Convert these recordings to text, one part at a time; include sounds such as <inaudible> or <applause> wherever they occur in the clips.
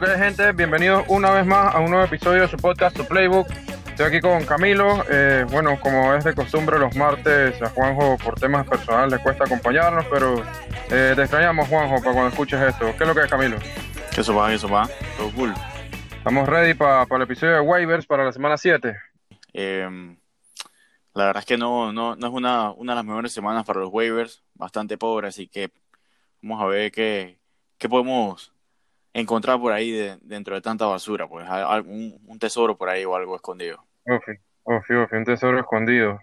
¿Qué es lo que es, gente? Bienvenidos una vez más a un nuevo episodio de su podcast, su Playbook. Estoy aquí con Camilo. Eh, bueno, como es de costumbre, los martes a Juanjo por temas personales le cuesta acompañarnos, pero eh, te extrañamos, Juanjo, para cuando escuches esto. ¿Qué es lo que es, Camilo? ¿Qué eso va? ¿Qué eso va? Todo cool. Estamos ready para el episodio de waivers para la semana 7. Eh, la verdad es que no, no, no es una, una de las mejores semanas para los waivers, bastante pobre, así que vamos a ver qué, qué podemos encontrar por ahí de, dentro de tanta basura, pues un, un, tesoro por ahí o algo escondido. Ofi, ofi, ofi, un tesoro escondido.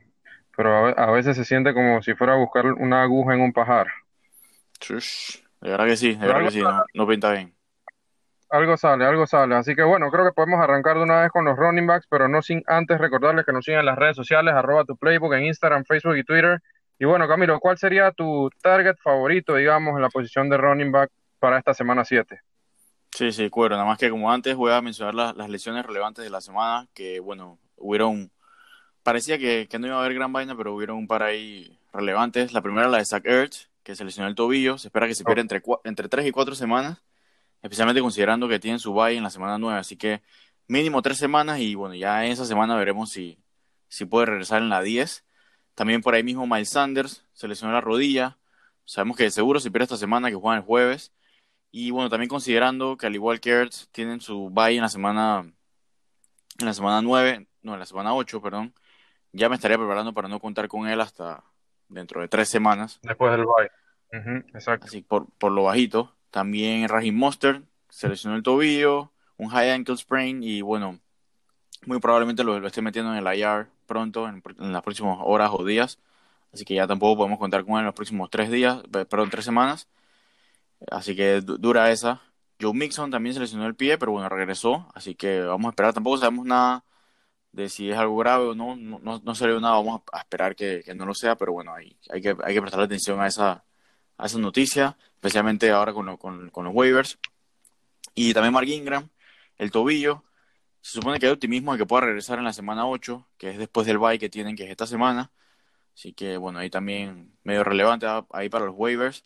Pero a, a, veces se siente como si fuera a buscar una aguja en un pajar. De verdad que sí, de verdad que sí, no, no pinta bien algo sale, algo sale. Así que bueno, creo que podemos arrancar de una vez con los running backs, pero no sin antes recordarles que nos sigan en las redes sociales, arroba tu playbook en Instagram, Facebook y Twitter. Y bueno, Camilo, ¿cuál sería tu target favorito, digamos, en la posición de running back para esta semana 7? Sí, sí, cuero. Nada más que como antes voy a mencionar las, las lesiones relevantes de la semana, que bueno, hubieron, parecía que, que, no iba a haber gran vaina, pero hubieron un par ahí relevantes. La primera, la de Zach Ertz, que se lesionó el tobillo, se espera que se pierda entre, entre 3 y 4 semanas especialmente considerando que tienen su bye en la semana 9, así que mínimo tres semanas y bueno, ya en esa semana veremos si, si puede regresar en la 10. También por ahí mismo Miles Sanders se lesionó la rodilla, sabemos que seguro se pierde esta semana que juegan el jueves. Y bueno, también considerando que al igual que Ertz tienen su bye en la semana en la semana 9, no, en la semana 8, perdón, ya me estaría preparando para no contar con él hasta dentro de tres semanas. Después del bye. exacto. Así por, por lo bajito. También Raheem Monster se lesionó el tobillo, un high ankle sprain y bueno, muy probablemente lo, lo esté metiendo en el IR pronto, en, en, las próximas horas o días. Así que ya tampoco podemos contar con él en los próximos tres días, perdón, tres semanas. Así que dura esa. Joe Mixon también se lesionó el pie, pero bueno, regresó. Así que vamos a esperar. Tampoco sabemos nada de si es algo grave o no. No, no, salió nada. Vamos a esperar que, no lo sea, pero bueno, hay, que, hay que prestarle atención a esa, a esa noticia, especialmente ahora con, lo, con, con, los waivers. Y también Mark Ingram, el tobillo. Se supone que hay optimismo de que pueda regresar en la semana 8, que es después del bye que tienen, que es esta semana. Así que bueno, ahí también medio relevante ahí para los waivers.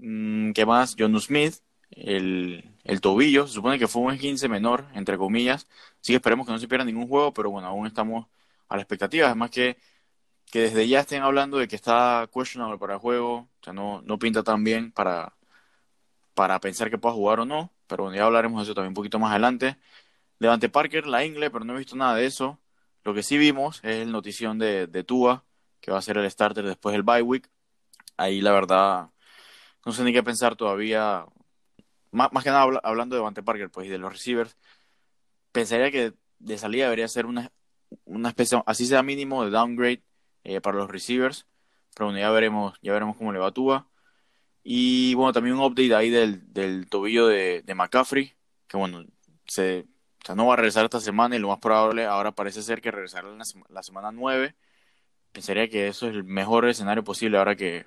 Mm, ¿Qué más? John Smith, el, el tobillo. Se supone que fue un 15 menor, entre comillas. Que esperemos que no se pierda ningún juego, pero bueno, aún estamos a la expectativa. Además que que desde ya estén hablando de que está questionable para el juego, o sea, no, no pinta tan bien para, para pensar que pueda jugar o no, pero bueno, ya hablaremos de eso también un poquito más adelante. Levante Parker, la Ingle, pero no he visto nada de eso. Lo que sí vimos es el notición de, de Tua, que va a ser el starter después del bye week. Ahí la verdad, no sé ni qué pensar todavía. Más, más que nada habla, hablando de Levante Parker, pues, y de los receivers, pensaría que de salida debería ser una, una especie, así sea mínimo, de downgrade eh, para los receivers. Pero bueno, ya veremos, ya veremos cómo le va a. Y bueno, también un update ahí del, del tobillo de, de, McCaffrey, que bueno, se, o sea, no va a regresar esta semana y lo más probable ahora parece ser que regresará la, la semana 9. Pensaría que eso es el mejor escenario posible ahora que,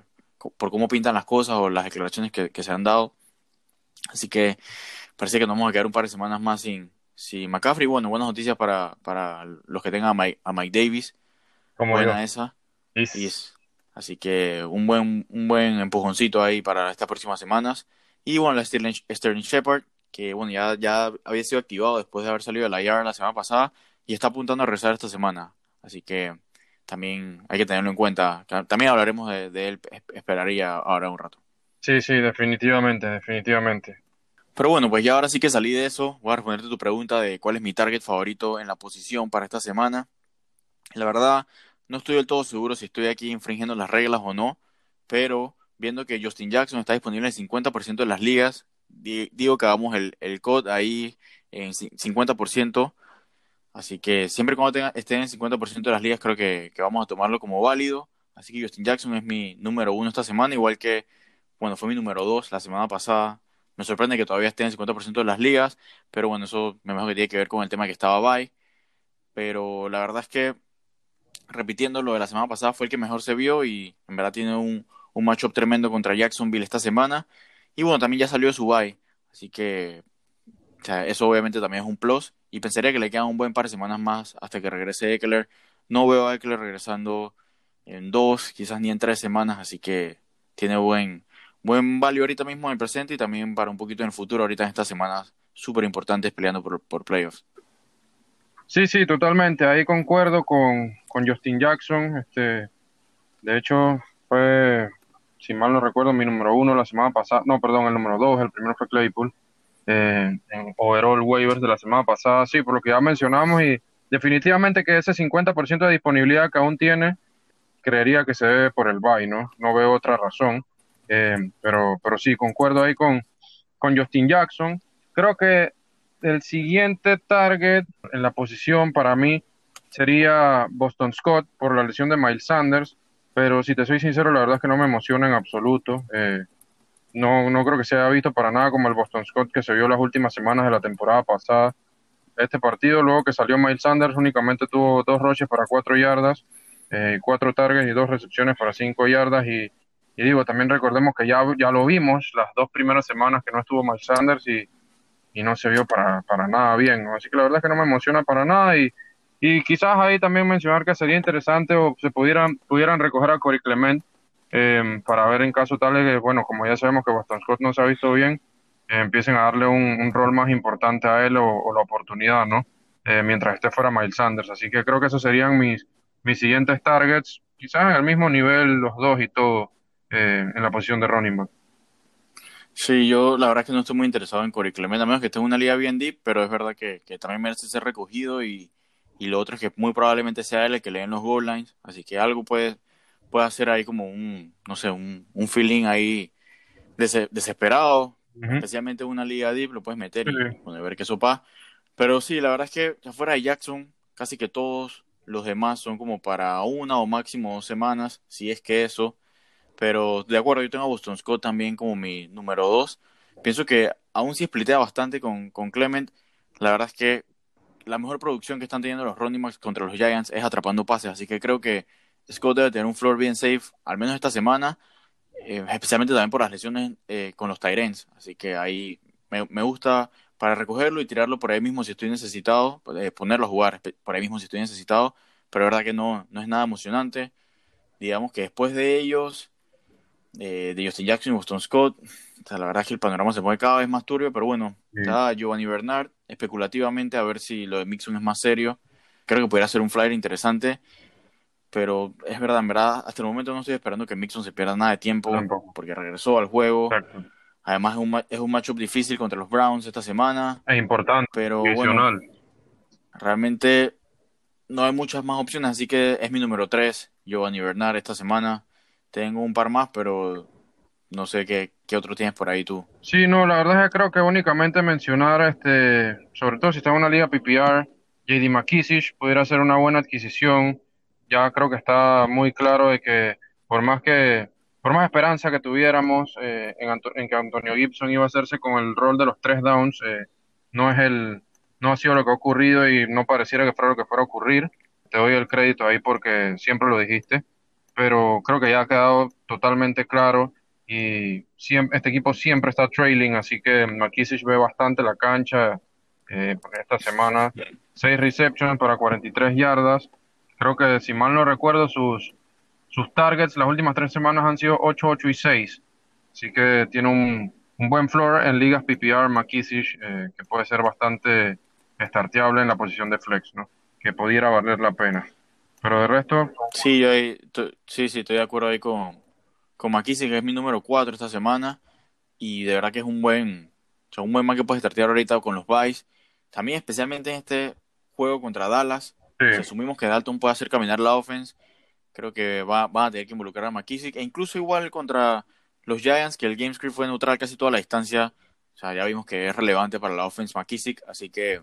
por cómo pintan las cosas o las declaraciones que, que se han dado. Así que parece que nos vamos a quedar un par de semanas más sin, sin McCaffrey. Bueno, buenas noticias para, para los que tengan a Mike, a Mike Davis como buena yo. esa. Yes. Así que un buen, un buen empujoncito ahí para estas próximas semanas. Y bueno, la Sterling, Sterling Shepard, que bueno, ya, ya había sido activado después de haber salido de la IR la semana pasada y está apuntando a regresar esta semana. Así que también hay que tenerlo en cuenta. También hablaremos de, de él, esperaría ahora un rato. Sí, sí, definitivamente, definitivamente. Pero bueno, pues ya ahora sí que salí de eso. Voy a responderte tu pregunta de cuál es mi target favorito en la posición para esta semana. La verdad, no estoy del todo seguro si estoy aquí infringiendo las reglas o no, pero viendo que Justin Jackson está disponible en 50% de las ligas, digo que hagamos el, el code ahí en 50%, así que siempre cuando tenga, esté en 50% de las ligas creo que, vamos a tomarlo como válido, así que Justin Jackson es mi número uno esta semana, igual que, bueno, fue mi número dos la semana pasada, me sorprende que todavía esté en 50% de las ligas, pero bueno, eso me imagino que tiene que ver con el tema que estaba bye, pero la verdad es que repitiendo lo de la semana pasada, fue el que mejor se vio y en verdad tiene un, un matchup tremendo contra Jacksonville esta semana. Y bueno, también ya salió de su bye, así que eso obviamente también es un plus. Y pensaría que le quedan un buen par de semanas más hasta que regrese Eckler. No veo a Eckler regresando en dos, quizás ni en tres semanas, así que tiene buen, buen value ahorita mismo en el presente y también para un poquito en el futuro, ahorita en estas semanas súper importantes peleando por, por playoffs. Sí, sí, totalmente. Ahí concuerdo con, con Justin Jackson. Este, de hecho, fue, si mal no recuerdo, mi número uno la semana pasada. No, perdón, el número dos. El primero fue Claypool. Eh, en overall waivers de la semana pasada. Sí, por lo que ya mencionamos y definitivamente que ese 50% de disponibilidad que aún tiene, creería que se debe por el buy, ¿no? No veo otra razón. Eh, pero, pero sí, concuerdo ahí con, con Justin Jackson. Creo que el siguiente target en la posición para mí sería Boston Scott por la lesión de Miles Sanders, pero si te soy sincero, la verdad es que no me emociona en absoluto. Eh, no, no creo que se haya visto para nada como el Boston Scott que se vio las últimas semanas de la temporada pasada. Este partido, luego que salió Miles Sanders, únicamente tuvo dos roches para cuatro yardas, eh, cuatro targets y dos recepciones para cinco yardas. Y, y, digo, también recordemos que ya, ya lo vimos las dos primeras semanas que no estuvo Miles Sanders y y no se vio para, para nada bien. Así que la verdad es que no me emociona para nada y, y quizás ahí también mencionar que sería interesante o se pudieran, pudieran recoger a Corey Clement eh, para ver en caso tal de que, bueno, como ya sabemos que Boston Scott no se ha visto bien, eh, empiecen a darle un, rol más importante a él o, la oportunidad, ¿no? Eh, mientras esté fuera Miles Sanders. Así que creo que esos serían mis, mis siguientes targets, quizás en el mismo nivel los dos y todo en la posición de running back. Sí, yo la verdad es que no estoy muy interesado en Corey Clement, a menos que esté en una liga bien deep, pero es verdad que, que también merece ser recogido y, y, lo otro es que muy probablemente sea él el que lee en los goal lines, así que algo puede, puede hacer ahí como un, no sé, un, un feeling ahí desesperado, especialmente en una liga deep, lo puedes meter y ver qué sopa. Pero sí, la verdad es que afuera de Jackson, casi que todos los demás son como para una o máximo dos semanas, si es que eso. Pero de acuerdo, yo tengo a Boston Scott también como mi número dos. Pienso que aún si splitea bastante con, con Clement, la verdad es que la mejor producción que están teniendo los running backs contra los Giants es atrapando pases. Así que creo que Scott debe tener un floor bien safe, al menos esta semana, eh, especialmente también por las lesiones eh, con los Tyrants. Así que ahí me, me, gusta para recogerlo y tirarlo por ahí mismo si estoy necesitado, eh, ponerlo a jugar por ahí mismo si estoy necesitado. Pero la verdad que no, no es nada emocionante. Digamos que después de ellos, de Justin Jackson y Boston Scott. la verdad es que el panorama se pone cada vez más turbio, pero bueno, está Giovanni Bernard, especulativamente, a ver si lo de Mixon es más serio. Creo que podría ser un flyer interesante, pero es verdad, en verdad, hasta el momento no estoy esperando que Mixon se pierda nada de tiempo, porque regresó al juego. Además, es un, es un matchup difícil contra los Browns esta semana. Es importante, pero bueno, realmente no hay muchas más opciones, así que es mi número 3, Giovanni Bernard, esta semana. Tengo un par más, pero no sé qué, qué otro tienes por ahí tú. Sí, no, la verdad es que creo que únicamente mencionar, este, sobre todo si está en una liga PPR, JD McKissick pudiera ser una buena adquisición. Ya creo que está muy claro de que por más que por más esperanza que tuviéramos eh, en, en, que Antonio Gibson iba a hacerse con el rol de los tres downs, eh, no es el no ha sido lo que ha ocurrido y no pareciera que fuera lo que fuera a ocurrir. Te doy el crédito ahí porque siempre lo dijiste pero creo que ya ha quedado totalmente claro y siempre, este equipo siempre está trailing, así que McKissick ve bastante la cancha eh, esta semana. Seis receptions para 43 yardas. Creo que si mal no recuerdo, sus, sus targets las últimas tres semanas han sido 8, 8 y 6. Así que tiene un, un buen floor en ligas PPR McKissick, eh, que puede ser bastante starteable en la posición de flex, ¿no? que pudiera valer la pena. Pero de resto. Sí, yo sí, sí, estoy de acuerdo ahí con, con McKissick, que es mi número 4 esta semana. Y de verdad que es un buen, un buen man que puedes startear ahorita con los Vice. También, especialmente en este juego contra Dallas. Si asumimos que Dalton puede hacer caminar la offense, creo que va, van a tener que involucrar a McKissick. E incluso igual contra los Giants, que el game script fue neutral casi toda la distancia. O sea, ya vimos que es relevante para la offense McKissick. Así que,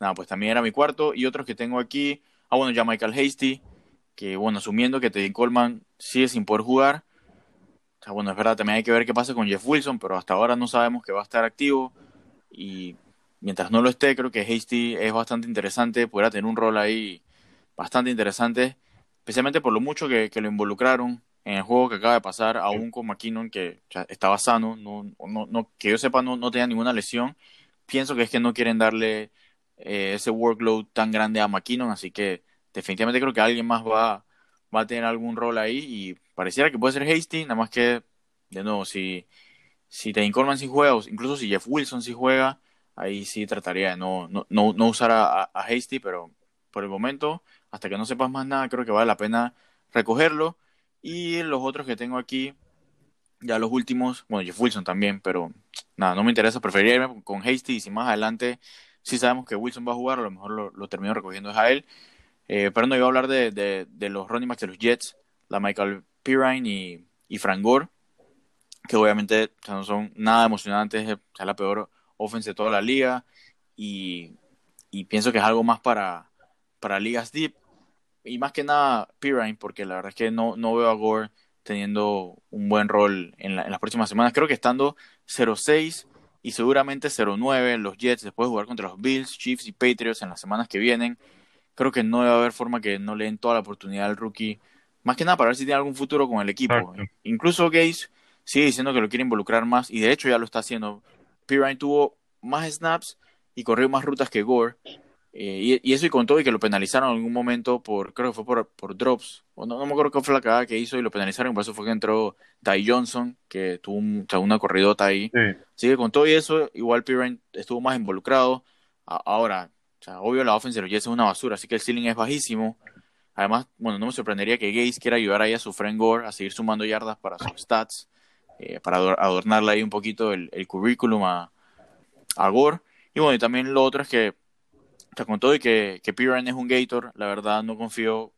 nada, pues también era mi cuarto. Y otros que tengo aquí. Ah, bueno, ya Michael Hasty, que bueno, asumiendo que Teddy Coleman sigue sin poder jugar. O sea, bueno, es verdad, también hay que ver qué pasa con Jeff Wilson, pero hasta ahora no sabemos que va a estar activo. Y mientras no lo esté, creo que Hasty es bastante interesante, podrá tener un rol ahí bastante interesante, especialmente por lo mucho que, lo involucraron en el juego que acaba de pasar, aún con McKinnon, que estaba sano, no, no, no, que yo sepa, no, no tenía ninguna lesión. Pienso que es que no quieren darle eh, ese workload tan grande a McKinnon, así que definitivamente creo que alguien más va, va a tener algún rol ahí y pareciera que puede ser Hasty, nada más que, de nuevo, si, si Teddy Coleman sí juega, o incluso si Jeff Wilson sí juega, ahí sí trataría de no, no, no, usar a, Hasty, pero por el momento, hasta que no sepas más nada, creo que vale la pena recogerlo. Y los otros que tengo aquí, ya los últimos, bueno, Jeff Wilson también, pero nada, no me interesa, preferiría con Hasty y si más adelante sí sabemos que Wilson va a jugar, a lo mejor lo, termino recogiendo es a él. Eh, pero no iba a hablar de, de, los running backs de los Jets, la Michael Pirine y, y Frank Gore, que obviamente no son nada emocionantes, es la peor offense de toda la liga y, y pienso que es algo más para, para ligas deep y más que nada Pirine, porque la verdad es que no, no veo a Gore teniendo un buen rol en, las próximas semanas. Creo que estando 0-6 y seguramente 0-9 los Jets después de jugar contra los Bills, Chiefs y Patriots en las semanas que vienen, creo que no debe haber forma que no le den toda la oportunidad al rookie. Más que nada para ver si tiene algún futuro con el equipo. Incluso Gaze sigue diciendo que lo quiere involucrar más y de hecho ya lo está haciendo. Pirine tuvo más snaps y corrió más rutas que Gore. Eh, y, eso y con todo y que lo penalizaron en algún momento por, creo que fue por, por drops, o no, no me acuerdo qué fue la cagada que hizo y lo penalizaron, por eso fue que entró Ty Johnson, que tuvo una corridota ahí. Así que con todo y eso, igual Pirine estuvo más involucrado. ahora, o sea, obvio la ofensa de los Jets es una basura, así que el ceiling es bajísimo. Además, bueno, no me sorprendería que Gaze quiera ayudar ahí a su friend Gore a seguir sumando yardas para sus stats, eh, para adornarle ahí un poquito el, el currículum a, a Gore. Y bueno, y también lo otro es que te con todo y que, que Piran es un Gator, la verdad no confío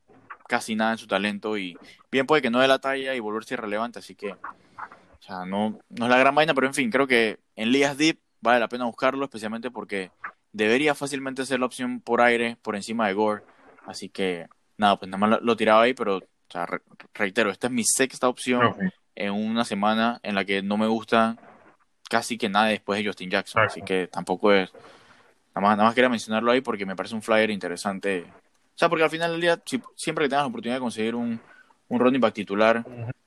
casi nada en su talento y bien puede que no dé la talla y volverse irrelevante, así que o sea, no, no es la gran vaina, pero en fin, creo que en ligas deep vale la pena buscarlo, especialmente porque debería fácilmente ser la opción por aire por encima de Gore, así que nada, pues nada más lo, tiraba ahí, pero o sea, reitero, esta es mi sexta opción en una semana en la que no me gusta casi que nada después de Justin Jackson, así que tampoco es Nada más, quería mencionarlo ahí porque me parece un flyer interesante. O sea, porque al final del día, siempre que tengas la oportunidad de conseguir un, un running back titular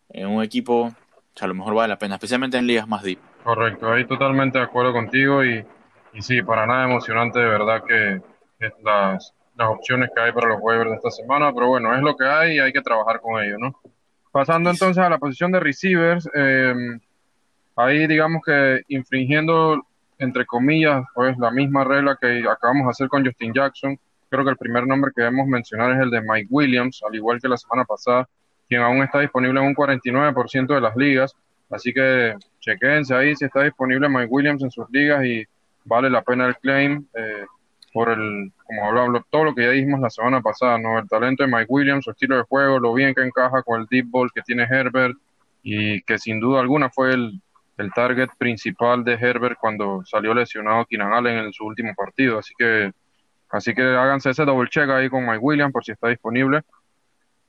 en un equipo, o sea, a lo mejor vale la pena, especialmente en ligas más deep. Correcto, ahí totalmente de acuerdo contigo y, y sí, para nada emocionante de verdad que las, las opciones que hay para los waivers de esta semana, pero bueno, es lo que hay y hay que trabajar con ello, ¿no? Pasando entonces a la posición de receivers, eh, ahí digamos que infringiendo entre comillas, pues la misma regla que acabamos de hacer con Justin Jackson. Creo que el primer nombre que debemos mencionar es el de Mike Williams, al igual que la semana pasada, quien aún está disponible en un 49% de las ligas. Así que chequense ahí si está disponible Mike Williams en sus ligas y vale la pena el claim eh, por el, como hablamos, todo lo que ya dijimos la semana pasada, ¿no? El talento de Mike Williams, su estilo de juego, lo bien que encaja con el deep ball que tiene Herbert y que sin duda alguna fue el, el target principal de Herbert cuando salió lesionado Keenan en su último partido. Así que, así que háganse ese double check ahí con Mike Williams por si está disponible.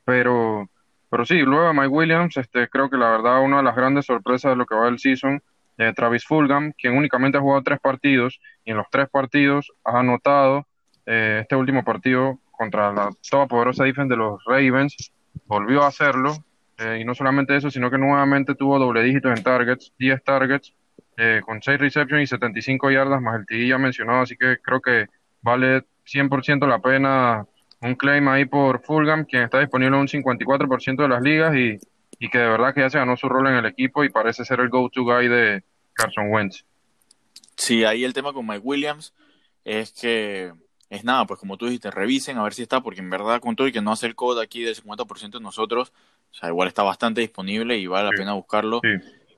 Pero, pero sí, luego de Mike Williams, este, creo que la verdad una de las grandes sorpresas de lo que va del season, eh, Travis Fulgham, quien únicamente ha jugado tres partidos y en los tres partidos ha anotado eh, este último partido contra la toda poderosa defensa de los Ravens, volvió a hacerlo eh, y no solamente eso, sino que nuevamente tuvo doble dígito en targets, 10 targets, eh, con 6 receptions y 75 yardas, más el TD ya mencionado, así que creo que vale 100% la pena un claim ahí por Fulgham, quien está disponible en un 54% de las ligas y, y que de verdad que ya se ganó su rol en el equipo y parece ser el go-to guy de Carson Wentz. Sí, ahí el tema con Mike Williams es que es nada, pues como tú dijiste, revisen a ver si está, porque en verdad con todo y que no hace el code aquí del 50% de nosotros, o sea, igual está bastante disponible y vale la pena buscarlo.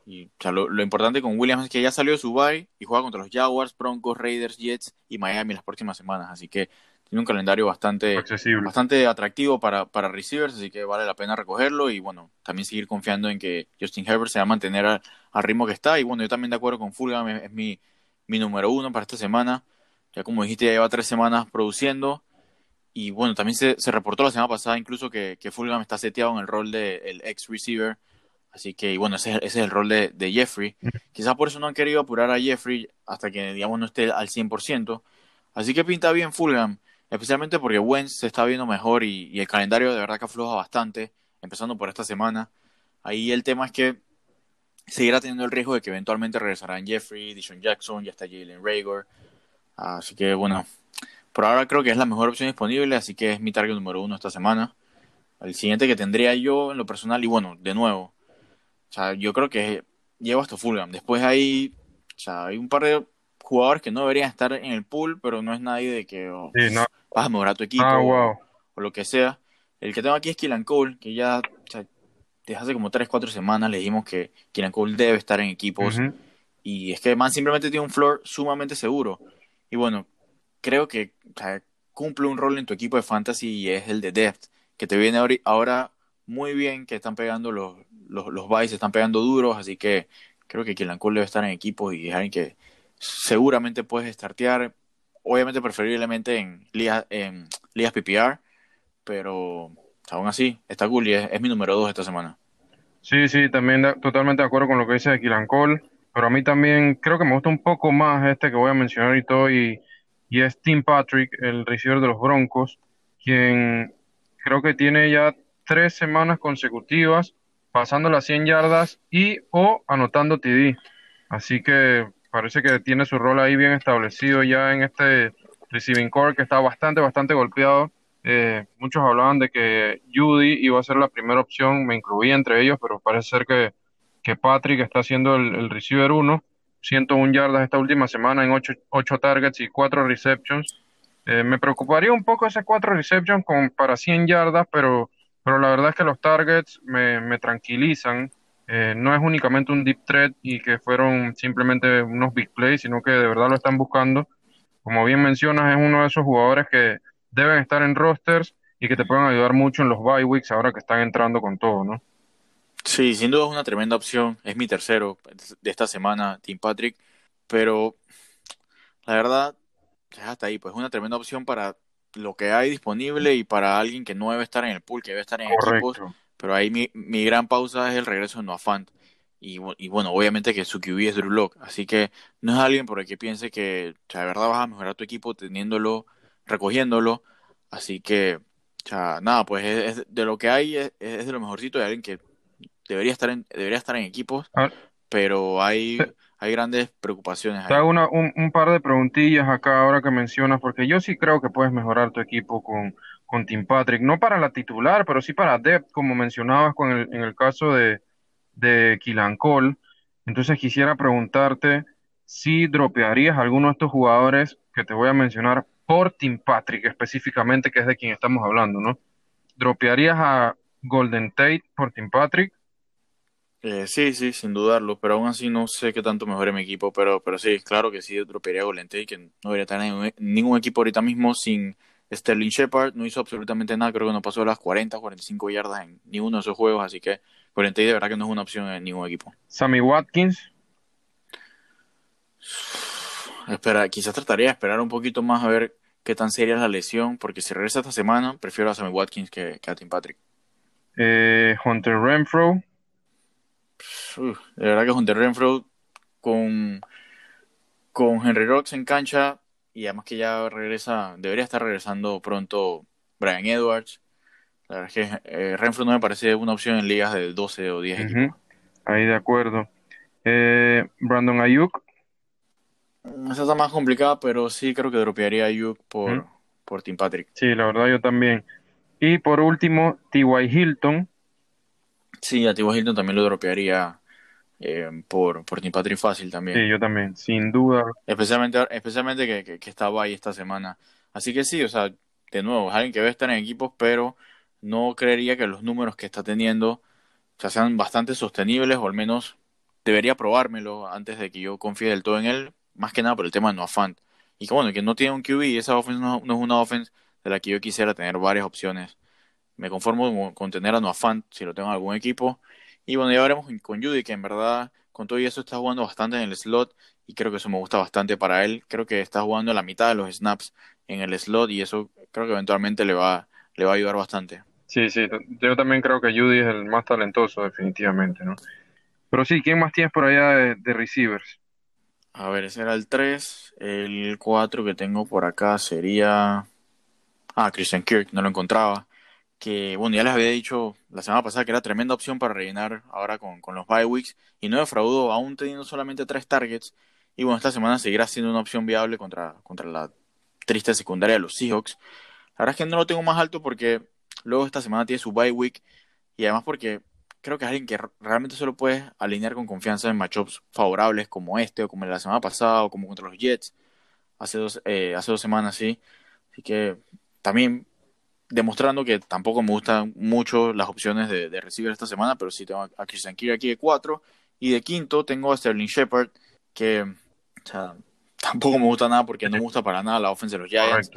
Y o sea, lo, importante con Williams es que ya salió de su bye y juega contra los Jaguars, Broncos, Raiders, Jets y Miami las próximas semanas. Así que tiene un calendario bastante, bastante atractivo para, para receivers, así que vale la pena recogerlo y bueno, también seguir confiando en que Justin Herbert se va a mantener al, ritmo que está. Y bueno, yo también de acuerdo con Fulham, es, mi, mi número uno para esta semana. Ya como dijiste, ya lleva tres semanas produciendo y bueno, también se, se, reportó la semana pasada incluso que, que Fulham está seteado en el rol de el ex receiver. Así que, bueno, ese, ese es el rol de, de Jeffrey. Quizás por eso no han querido apurar a Jeffrey hasta que, digamos, no esté al 100%. Así que pinta bien Fulham, especialmente porque Wentz se está viendo mejor y, el calendario de verdad que afloja bastante, empezando por esta semana. Ahí el tema es que seguirá teniendo el riesgo de que eventualmente regresarán Jeffrey, Dishon Jackson, ya está Jalen Rager. Así que, bueno, por ahora creo que es la mejor opción disponible, así que es mi target número uno esta semana. El siguiente que tendría yo en lo personal, y bueno, de nuevo, o sea, yo creo que llevo hasta Fulham. Después hay, o sea, hay un par de jugadores que no deberían estar en el pool, pero no es nadie de que oh, Sí, no. vas a mejorar tu equipo Ah, o, wow. o lo que sea. El que tengo aquí es Killan Cole, que ya o sea, desde hace como 3, 4 semanas le dijimos que Killan Cole debe estar en equipos. Y es que Man simplemente tiene un floor sumamente seguro. Y bueno, creo que o sea, cumple un rol en tu equipo de fantasy y es el de depth, que te viene ahora muy bien, que están pegando los, los, los buys, están pegando duros, así que creo que Killan Cole debe estar en equipos y es alguien que seguramente puedes startear, obviamente preferiblemente en ligas, en PPR, pero aún así está cool es, mi número 2 esta semana. Sí, sí, también totalmente de acuerdo con lo que dice de Killan Cole, pero a mí también creo que me gusta un poco más este que voy a mencionar y todo, y, y es Tim Patrick, el receiver de los Broncos, quien creo que tiene ya tres semanas consecutivas pasando las 100 yardas y o anotando TD. Así que parece que tiene su rol ahí bien establecido ya en este receiving core que está bastante, bastante golpeado. Eh, muchos hablaban de que Judy iba a ser la primera opción, me incluía entre ellos, pero parece ser que, que Patrick está siendo el, el receiver 1, 101 yardas esta última semana en 8, targets y 4 receptions. Eh, me preocuparía un poco ese 4 receptions con, para 100 yardas, pero, pero la verdad es que los targets me, me tranquilizan. Eh, no es únicamente un deep threat y que fueron simplemente unos big plays, sino que de verdad lo están buscando. Como bien mencionas, es uno de esos jugadores que deben estar en rosters y que te pueden ayudar mucho en los bye weeks ahora que están entrando con todo, ¿no? Sí, sin duda es una tremenda opción. Es mi tercero de esta semana, Tim Patrick. Pero la verdad, es hasta ahí. Pues es una tremenda opción para lo que hay disponible y para alguien que no debe estar en el pool, que debe estar en equipos. Pero ahí mi, mi gran pausa es el regreso de Noah Fant. Y, y bueno, obviamente que su QB es Drew Lock. Así que no es alguien por el que piense que o sea, de verdad vas a mejorar tu equipo teniéndolo, recogiéndolo. Así que, o sea, nada, pues es, es de lo que hay, es, es de lo mejorcito de alguien que debería estar en, debería estar en equipos, Ah, pero hay, te, <laughs> hay grandes preocupaciones te ahí. hago una- un, un par de preguntillas acá ahora que mencionas, porque yo sí creo que puedes mejorar tu equipo con, con Tim Patrick, no para la titular, pero sí para depth, como mencionabas con el, en el caso de, de Killan Cole. Entonces quisiera preguntarte si dropearías alguno de estos jugadores que te voy a mencionar por Tim Patrick específicamente, que es de quien estamos hablando, ¿no? ¿Dropearías a Golden Tate por Tim Patrick? Eh, sí, sí, sin dudarlo, pero aún así no sé qué tanto mejore mi equipo, pero, pero sí, claro que sí, dropearía a Golden Tate, que no debería estar en ningún equipo ahorita mismo sin Sterling Shepard, no hizo absolutamente nada, creo que no pasó las 40, 45 yardas en ninguno de esos juegos, así que Golden Tate de verdad que no es una opción en ningún equipo. Sammy Watkins, Espera, quizás trataría de esperar un poquito más a ver qué tan seria es la lesión, porque si regresa esta semana, prefiero a Sammy Watkins que, que a Tim Patrick. eh, Hunter Renfro, Uf, de verdad que Hunter Renfro con, con Henry Rocks en cancha y además que ya regresa, debería estar regresando pronto Brian Edwards. La verdad es que eh, Renfro no me parece una opción en ligas de 12 o 10 equipos. ahí de acuerdo. Eh, Brandon Ayuk, Esa está más complicada, pero sí creo que dropearía a Ayuk por, ujú, por Tim Patrick. sí, la verdad yo también. Y por último, T.Y. Hilton, Sí, a T.Y. Hilton también lo dropearía eh, por, por Tim Patrick fácil también. sí, yo también, sin duda. Especialmente, especialmente que, que, que estaba ahí esta semana. Así que sí, o sea, de nuevo, es alguien que debe estar en equipos, pero no creería que los números que está teniendo o sea, sean bastante sostenibles, o al menos debería probármelo antes de que yo confíe del todo en él, más que nada por el tema de Noah Fant. Y que bueno, que no tiene un QB, y esa offense no, no es una offense de la que yo quisiera tener varias opciones. Me conformo con, tener a Noah Fant si lo tengo en algún equipo. Y bueno, ya veremos con, Judy, que en verdad con todo y eso está jugando bastante en el slot y creo que eso me gusta bastante para él. Creo que está jugando la mitad de los snaps en el slot y eso creo que eventualmente le va, le va a ayudar bastante. Sí, sí, yo también creo que Judy es el más talentoso, definitivamente, ¿no? Pero sí, ¿quién más tienes por allá de, de receivers? A ver, ese era el 3. El 4 que tengo por acá sería... Ah, Christian Kirk, no lo encontraba. Que, bueno, ya les había dicho la semana pasada que era tremenda opción para rellenar ahora con, con los bye weeks. Y no defraudó, aún teniendo solamente tres targets. Y bueno, esta semana seguirá siendo una opción viable contra, contra la triste secundaria de los Seahawks. La verdad es que no lo tengo más alto porque luego esta semana tiene su bye week. Y además porque creo que es alguien que realmente solo puedes alinear con confianza en matchups favorables como este o como la semana pasada o como contra los Jets hace dos, eh, hace dos semanas, sí. Así que también demostrando que tampoco me gustan mucho las opciones de, de receiver esta semana, pero sí tengo a Christian Kirk aquí de cuatro y de quinto tengo a Sterling Shepard que o sea, tampoco me gusta nada porque no me gusta para nada la offense de los Giants.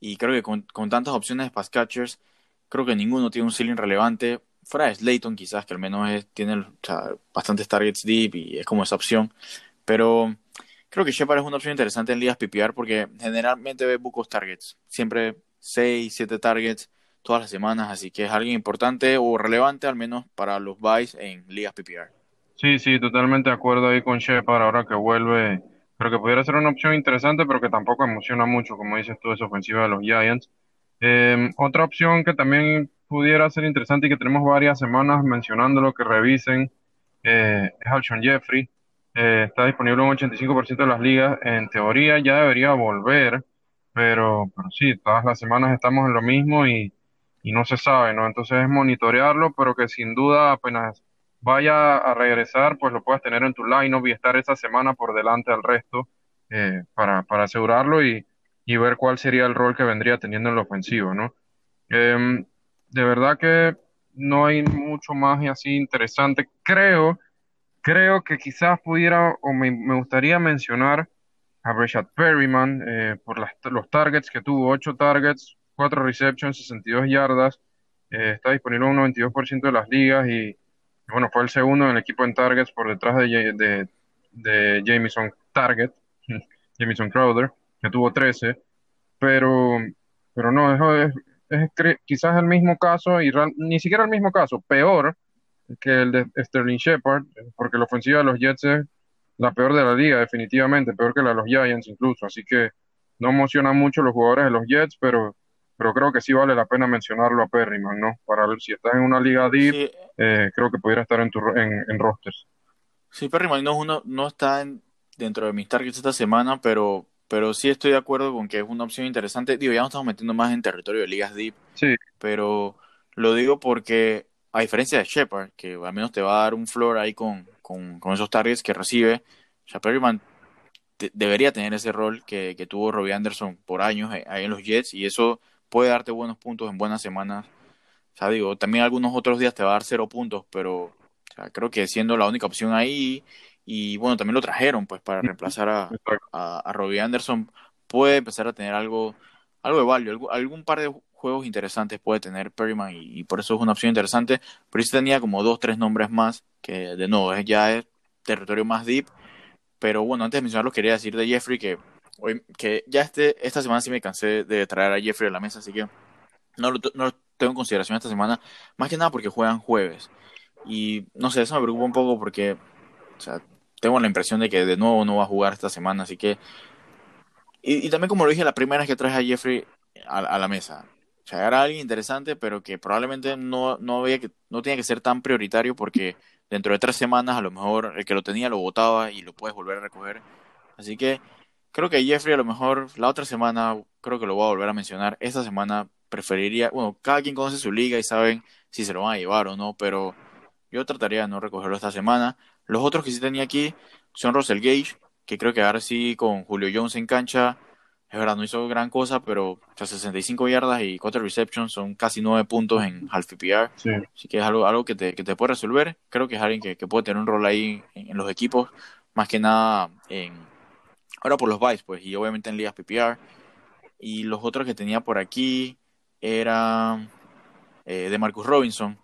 Y creo que con, con, tantas opciones de pass catchers, creo que ninguno tiene un ceiling relevante. Fuera de Slayton, quizás, que al menos es, tiene o sea, bastantes targets deep y es como esa opción. Pero creo que Shepard es una opción interesante en ligas PPR porque generalmente ve pocos targets. Siempre 6, 7 targets todas las semanas. Así que es alguien importante o relevante, al menos para los buys en ligas PPR. Sí, sí, totalmente de acuerdo ahí con Shepard ahora que vuelve Creo que pudiera ser una opción interesante, pero que tampoco emociona mucho, como dices tú, esa ofensiva de los Giants. Eh, otra opción que también pudiera ser interesante y que tenemos varias semanas mencionándolo, que revisen, eh, es Alshon Jeffrey. Eh, está disponible en un 85% de las ligas. En teoría ya debería volver, pero, pero sí, todas las semanas estamos en lo mismo y, y no se sabe, ¿no? Entonces es monitorearlo, pero que sin duda apenas vaya a regresar, pues lo puedas tener en tu line-up y estar esa semana por delante al resto eh, para, para asegurarlo y, y, ver cuál sería el rol que vendría teniendo en la ofensivo, ¿no? Eh, de verdad que no hay mucho más así interesante. Creo, creo que quizás pudiera o me, me gustaría mencionar a Breshad Perryman eh, por las, los targets que tuvo, 8 targets, 4 receptions, 62 yardas, eh, está disponible en un 92% de las ligas y bueno, fue el segundo en el equipo en targets por detrás de, de, Jamison Target, <laughs> Jamison Crowder, que tuvo 13, pero, pero no, es, es, es quizás el mismo caso, y ni siquiera el mismo caso, peor que el de Sterling Shepard, porque la ofensiva de los Jets es la peor de la liga, definitivamente, peor que la de los Giants incluso, así que no emociona mucho los jugadores de los Jets, pero pero creo que sí vale la pena mencionarlo a Perryman, ¿no? Para ver si estás en una liga deep, eh, creo que pudiera estar en, tu, en, en rosters. Sí, Perryman no, uno, no está dentro de mis targets esta semana, pero, pero sí estoy de acuerdo con que es una opción interesante. Digo, ya no estamos metiendo más en territorio de ligas deep, sí. pero lo digo porque, a diferencia de Shepard, que al menos te va a dar un floor ahí con, con, con esos targets que recibe, o sea, Perryman debería tener ese rol que, que tuvo Robbie Anderson por años ahí en los Jets, y eso puede darte buenos puntos en buenas semanas. O sea, digo, también algunos otros días te va a dar cero puntos, pero o sea, creo que siendo la única opción ahí, y bueno, también lo trajeron pues para reemplazar a, a, a Robbie Anderson, puede empezar a tener algo, algo de value, algún, algún par de juegos interesantes puede tener Perryman y, por eso es una opción interesante, pero sí tenía como dos, tres nombres más, que de nuevo ya es territorio más deep, pero bueno, antes de mencionarlo quería decir de Jeffrey que que ya este, esta semana sí me cansé de traer a Jeffrey a la mesa, así que no lo, no lo tengo en consideración esta semana, más que nada porque juegan jueves. Y no sé, eso me preocupa un poco porque, tengo la impresión de que de nuevo no va a jugar esta semana, así que... Y, también como lo dije la primera vez que traje a Jeffrey a, la mesa, o sea, era alguien interesante, pero que probablemente no, no, había que, no tenía que ser tan prioritario porque dentro de tres semanas a lo mejor el que lo tenía lo votaba y lo puedes volver a recoger. Así que Creo que Jeffrey a lo mejor la otra semana, creo que lo voy a volver a mencionar. Esta semana preferiría, bueno, cada quien conoce su liga y saben si se lo van a llevar o no, pero yo trataría de no recogerlo esta semana. Los otros que sí tenía aquí son Russell Gage, que creo que ahora sí con Julio Jones en cancha, es verdad, no hizo gran cosa, pero o sea, 65 yardas y 4 receptions son casi 9 puntos en half PPR. Sí. Así que es algo, algo que, te, que te puede resolver. Creo que es alguien que, que puede tener un rol ahí en, en los equipos, más que nada en Ahora por los buys, pues, y obviamente en ligas PPR. Y los otros que tenía por aquí era eh, de Marcus Robinson,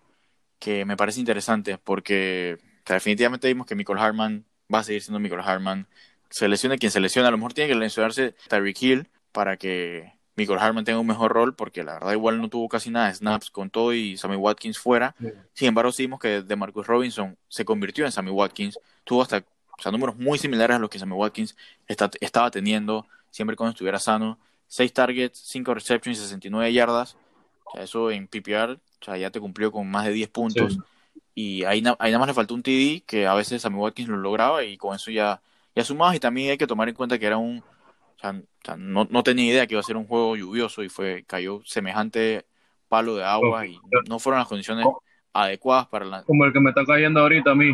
que me parece interesante porque o sea, definitivamente vimos que Michael Hartman va a seguir siendo Michael Hartman. Se lesione quien se lesiona, a lo mejor tiene que lesionarse Tyreek Hill para que Michael Hartman tenga un mejor rol, porque la verdad igual no tuvo casi nada de snaps con todo y Sammy Watkins fuera. Sí. Sin embargo, sí vimos que de Marcus Robinson se convirtió en Sammy Watkins, tuvo hasta o sea, números muy similares a los que Sammy Watkins está, estaba teniendo siempre cuando estuviera sano. 6 targets, 5 receptions y 69 yardas. O sea, eso en PPR, o sea, ya te cumplió con más de 10 puntos. Sí. Y ahí, ahí, nada más le faltó un TD que a veces Sammy Watkins lo lograba y con eso ya, ya sumabas. Y también hay que tomar en cuenta que era un. O sea, o sea no, no, tenía idea que iba a ser un juego lluvioso y fue cayó semejante palo de agua y no fueron las condiciones adecuadas para la... Como el que me está cayendo ahorita a mí.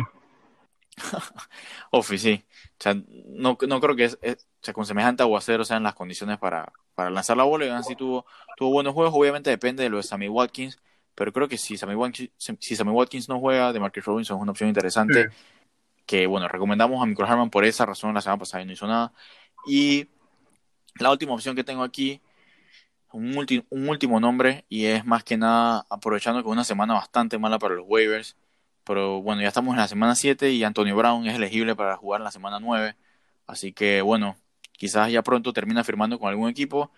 <laughs> Ofi, sí. O sea, no, no creo que es, o sea, con semejante aguacero sean las condiciones para, para lanzar la bola. Y así tuvo, tuvo buenos juegos. Obviamente depende de lo de Sammy Watkins. Pero creo que si Sammy Watkins, si Sammy Watkins no juega, de Marcus Robinson es una opción interesante. Que bueno, recomendamos a Michael Harman por esa razón la semana pasada y no hizo nada. Y la última opción que tengo aquí, un, un último nombre, y es más que nada aprovechando que una semana bastante mala para los waivers pero bueno, ya estamos en la semana 7 y Antonio Brown es elegible para jugar en la semana 9. Así que bueno, quizás ya pronto termina firmando con algún equipo.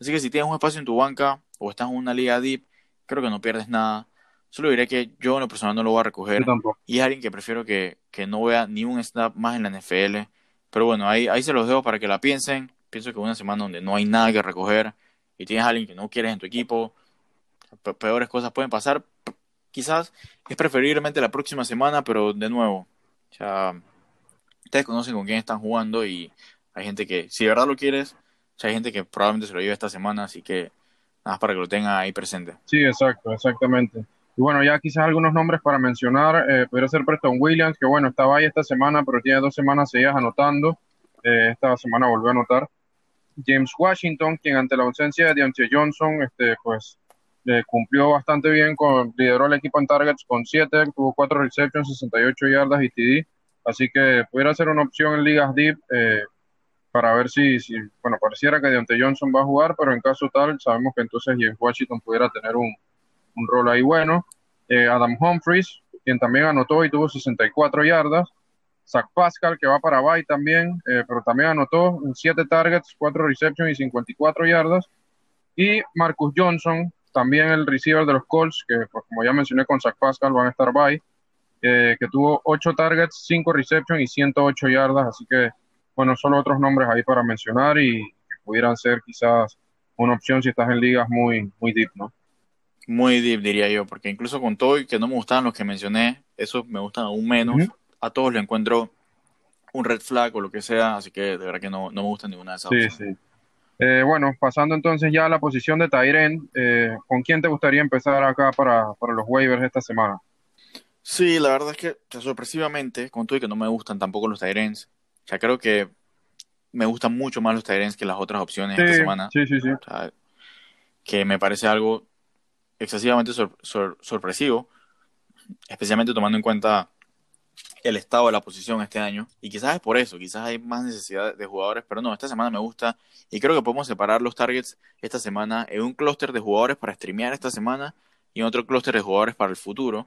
Así que si tienes un espacio en tu banca o estás en una liga deep, creo que no pierdes nada. Solo diré que yo en lo personal no lo voy a recoger. Y es alguien que prefiero que, que, no vea ni un snap más en la NFL. Pero bueno, ahí, ahí se los dejo para que la piensen. Pienso que una semana donde no hay nada que recoger y tienes a alguien que no quieres en tu equipo, peores cosas pueden pasar quizás es preferiblemente la próxima semana, pero de nuevo, ya ustedes conocen con quién están jugando y hay gente que, si de verdad lo quieres, hay gente que probablemente se lo lleve esta semana, así que nada más para que lo tenga ahí presente. Sí, exacto, exactamente. Y bueno, ya quizás algunos nombres para mencionar, eh, podría ser Preston Williams, que bueno, estaba ahí esta semana, pero tiene dos semanas seguidas anotando. Eh, esta semana volvió a anotar. James Washington, quien ante la ausencia de Deontay Johnson, este, pues cumplió bastante bien, con, lideró el equipo en targets con 7, tuvo 4 receptions, 68 yardas y TD, así que pudiera ser una opción en ligas deep eh, para ver si, si, bueno, pareciera que Deontay Johnson va a jugar, pero en caso tal, sabemos que entonces James Washington pudiera tener un, un rol ahí bueno. Eh, Adam Humphries, quien también anotó y tuvo 64 yardas. Zach Pascal, que va para Bay también, eh, pero también anotó 7 targets, 4 receptions y 54 yardas. Y Marcus Johnson, también el receiver de los Colts, que pues, como ya mencioné con Zach Pascal, van a estar by, que tuvo 8 targets, 5 receptions y 108 yardas. Así que, bueno, solo otros nombres ahí para mencionar y que pudieran ser quizás una opción si estás en ligas muy, muy deep, ¿no? Muy deep, diría yo, porque incluso con todo y que no me gustaban los que mencioné, esos me gustan aún menos. A todos le encuentro un red flag o lo que sea, así que de verdad que no, no me gusta ninguna de esas. Sí, sí. Eh, bueno, pasando entonces ya a la posición de Tyren, eh, ¿con quién te gustaría empezar acá para, los waivers esta semana? Sí, la verdad es que sorpresivamente, con todo y que no me gustan tampoco los Tyrens, ya creo que me gustan mucho más los Tyrens que las otras opciones esta semana. Sí, sí, sí. que me parece algo excesivamente sorpresivo, especialmente tomando en cuenta el estado de la posición este año. Y quizás es por eso, quizás hay más necesidad de jugadores, pero no, esta semana me gusta y creo que podemos separar los targets esta semana en un clúster de jugadores para streamear esta semana y otro clúster de jugadores para el futuro.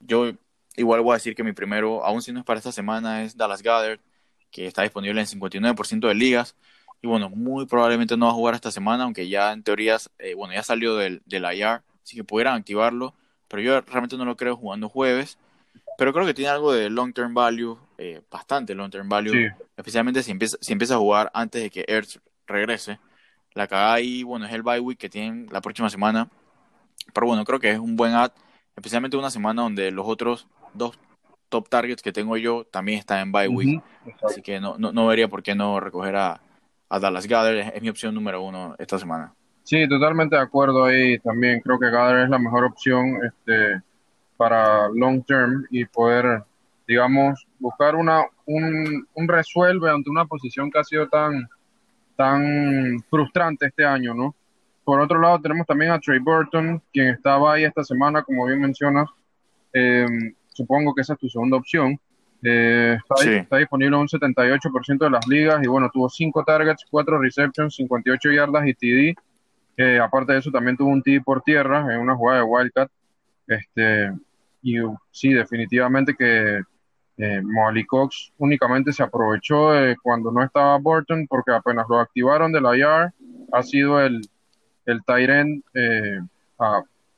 Yo igual voy a decir que mi primero, aún si no es para esta semana, es Dallas Goddard, que está disponible en 59% de ligas. Y bueno, muy probablemente no va a jugar esta semana, aunque ya en teoría, eh, bueno, ya salió del, del IR, así que pudieran activarlo. Pero yo realmente no lo creo jugando jueves pero creo que tiene algo de long term value, eh, bastante long term value, especialmente si empieza, si empieza a jugar antes de que Ertz regrese. La cagada ahí, bueno, es el bye week que tienen la próxima semana. Pero bueno, creo que es un buen ad, especialmente una semana donde los otros dos top targets que tengo yo también están en bye week. Así que no, no, vería por qué no recoger a, a Dallas Gather. Es, mi opción número uno esta semana. Sí, totalmente de acuerdo ahí también. Creo que Gather es la mejor opción. Este para long term y poder, digamos, buscar una, un, un resuelve ante una posición que ha sido tan, tan frustrante este año, ¿no? Por otro lado, tenemos también a Trey Burton, quien estaba ahí esta semana, como bien mencionas. Em, supongo que esa es tu segunda opción. Eh, está, está, disponible en un 78% de las ligas y bueno, tuvo 5 targets, 4 receptions, 58 yardas y TD. Eh, aparte de eso, también tuvo un TD por tierra en una jugada de Wildcat. Este, y sí, definitivamente que eh, Molly Cox únicamente se aprovechó cuando no estaba Burton, porque apenas lo activaron de la IR, ha sido el, el Tyrant eh,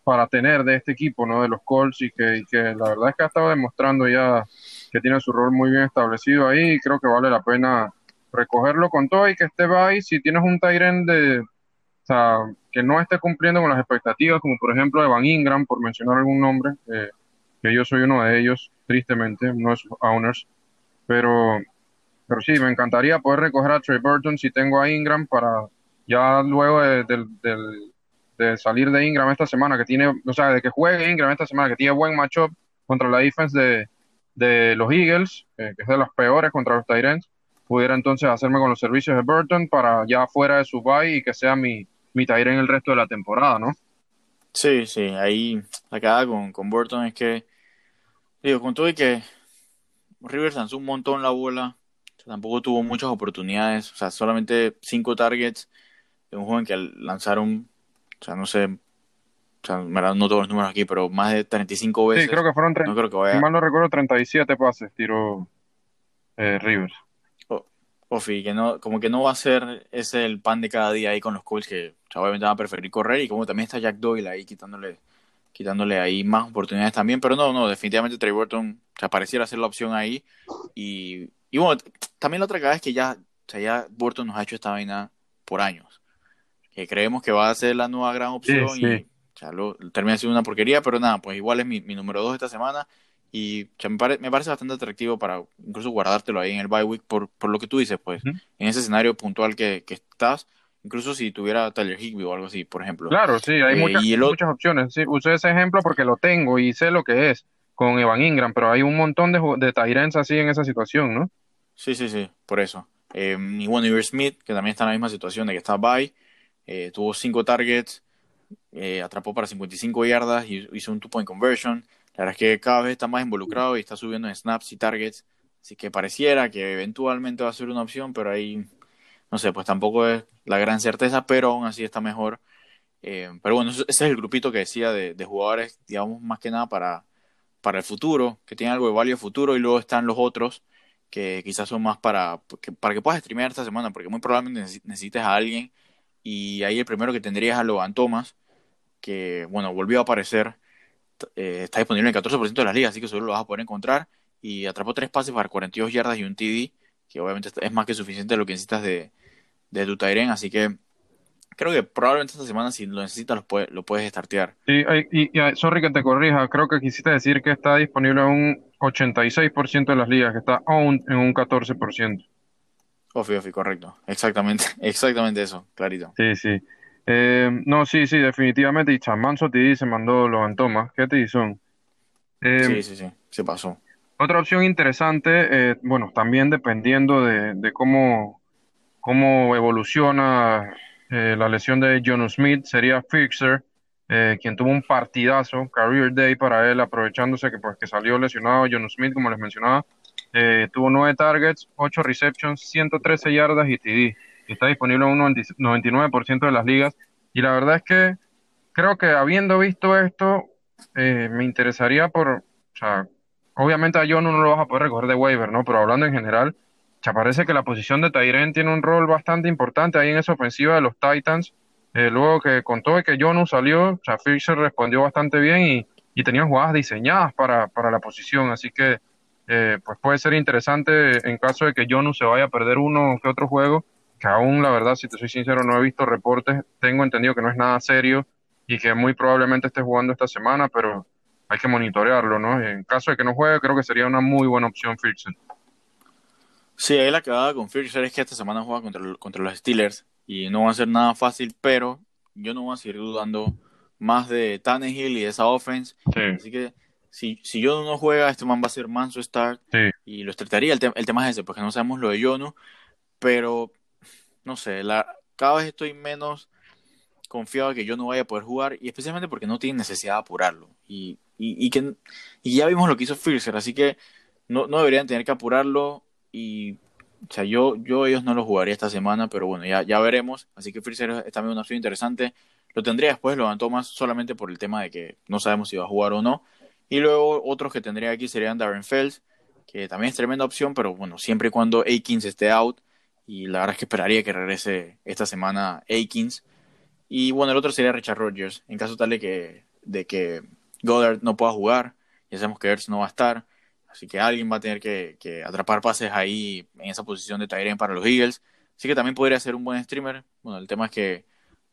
para tener de este equipo, ¿no? De los Colts, y que, que, la verdad es que ha estado demostrando ya que tiene su rol muy bien establecido ahí, y creo que vale la pena recogerlo con todo y que esté ahí. Si tienes un Tyrant de, que no esté cumpliendo con las expectativas, como por ejemplo Evan Ingram, por mencionar algún nombre, eh, que yo soy uno de ellos, tristemente, no es owners, pero, pero sí, me encantaría poder recoger a Trey Burton si tengo a Ingram para ya luego del, de salir de Ingram esta semana, que tiene, o sea, de que juegue Ingram esta semana, que tiene buen matchup contra la defense de, de los Eagles, eh, que es de las peores contra los Tyrants, pudiera entonces hacerme con los servicios de Burton para ya fuera de su bye y que sea mi, mi Tyrant el resto de la temporada, ¿no? Sí, sí, ahí la con, con Burton es que, digo, con todo y que Rivers lanzó un montón la bola, tampoco tuvo muchas oportunidades, o sea, solamente cinco targets de un joven que lanzaron, o sea, no sé, o sea, no todos los números aquí, pero más de 35 veces. Sí, creo que fueron, no creo que vaya... si mal no recuerdo, 37 pases tiró eh, Rivers. Ofi, que no, como que no va a ser ese el pan de cada día ahí con los Colts que obviamente van a preferir correr y como también está Jack Doyle ahí quitándole, quitándole ahí más oportunidades también, pero no, no, definitivamente Trey Burton o sea, pareciera ser la opción ahí y, y bueno, también la otra cosa es que ya, o sea, ya Burton nos ha hecho esta vaina por años, que creemos que va a ser la nueva gran opción y o sea, lo, termina siendo una porquería, pero nada, pues igual es mi, mi número dos esta semana y me, me, parece bastante atractivo para incluso guardártelo ahí en el bye week por, por lo que tú dices, pues, en ese escenario puntual que, que, estás, incluso si tuviera Tyler Higby o algo así, por ejemplo. Claro, sí, hay eh, muchas, muchas opciones. Sí, usé ese ejemplo porque lo tengo y sé lo que es con Evan Ingram, pero hay un montón de, de Tyrants así en esa situación, ¿no? Sí, sí, sí, por eso. Eh, y bueno, Iver Smith, que también está en la misma situación de que está bye, eh, tuvo cinco targets, eh, atrapó para 55 yardas y hizo un two-point conversion. La verdad es que cada vez está más involucrado y está subiendo en snaps y targets. Así que pareciera que eventualmente va a ser una opción, pero ahí, no sé, pues tampoco es la gran certeza, pero aún así está mejor. Eh, pero bueno, ese es el grupito que decía de, jugadores, digamos, más que nada para, para el futuro, que tienen algo de value futuro, y luego están los otros que quizás son más para que, para que puedas streamear esta semana, porque muy probablemente necesites a alguien, y ahí el primero que tendrías a Logan Thomas, que, bueno, volvió a aparecer eh, está disponible en el 14% de las ligas, así que solo lo vas a poder encontrar. Y atrapó tres pases para 42 yardas y un TD, que obviamente es más que suficiente lo que necesitas de, de tu Tyren, así que creo que probablemente esta semana si lo necesitas lo, puedes, lo puedes startear. Sí, y, y, sorry que te corrija, creo que quisiste decir que está disponible en un 86% de las ligas, que está aún en un 14%. Ofi, ofi, correcto. Exactamente, <laughs> exactamente eso, clarito. Sí, sí. Eh, no, sí, sí, definitivamente. Y Chamanso te se mandó los antomas. ¿Qué te son? Eh, sí, sí, sí, se pasó. Otra opción interesante, eh, bueno, también dependiendo de, cómo, cómo evoluciona la lesión de John Smith, sería Fixer, quien tuvo un partidazo, career day para él, aprovechándose que, pues, que salió lesionado John Smith, como les mencionaba. tuvo nueve targets, ocho receptions, 113 yardas y TD está disponible en un 99% de las ligas. Y la verdad es que creo que habiendo visto esto, eh, me interesaría por, obviamente a John no lo vas a poder recoger de waiver, ¿no? Pero hablando en general, ya parece que la posición de Tyren tiene un rol bastante importante ahí en esa ofensiva de los Titans. Eh, luego que contó de que Jonu salió, o sea, Fisher respondió bastante bien y, y tenían jugadas diseñadas para, para la posición, así que eh, pues puede ser interesante en caso de que Jonu se vaya a perder uno que otro juego, que aún, la verdad, si te soy sincero, no he visto reportes. Tengo entendido que no es nada serio y que muy probablemente esté jugando esta semana, pero hay que monitorearlo, ¿no? En caso de que no juegue, creo que sería una muy buena opción Firxer. Sí, ahí la quedada con Firxer es que esta semana juega contra, contra los Steelers y no va a ser nada fácil, pero yo no voy a seguir dudando más de Tannehill y de esa offense. Así que si, si Yono no juega, este man va a ser manso start y lo trataría. El, el, tema es ese, porque no sabemos lo de Yono, pero no sé, la, cada vez estoy menos confiado de que yo no vaya a poder jugar y especialmente porque no tiene necesidad de apurarlo y, y, que y ya vimos lo que hizo Firser, así que no, no deberían tener que apurarlo y o sea, yo, yo ellos no lo jugaría esta semana, pero bueno, ya, ya veremos. Así que Freezer es también una opción interesante. Lo tendría después, lo levantó más solamente por el tema de que no sabemos si va a jugar o no. Y luego otros que tendría aquí serían Darren Fells, que también es tremenda opción, pero bueno, siempre y cuando A-15 esté out, y la verdad es que esperaría que regrese esta semana Akins. Y bueno, el otro sería Richard Rodgers, en caso tal de que, de que Goddard no pueda jugar, ya sabemos que Ertz no va a estar, así que alguien va a tener que, atrapar pases ahí en esa posición de Tyrion para los Eagles. Así que también podría ser un buen streamer. Bueno, el tema es que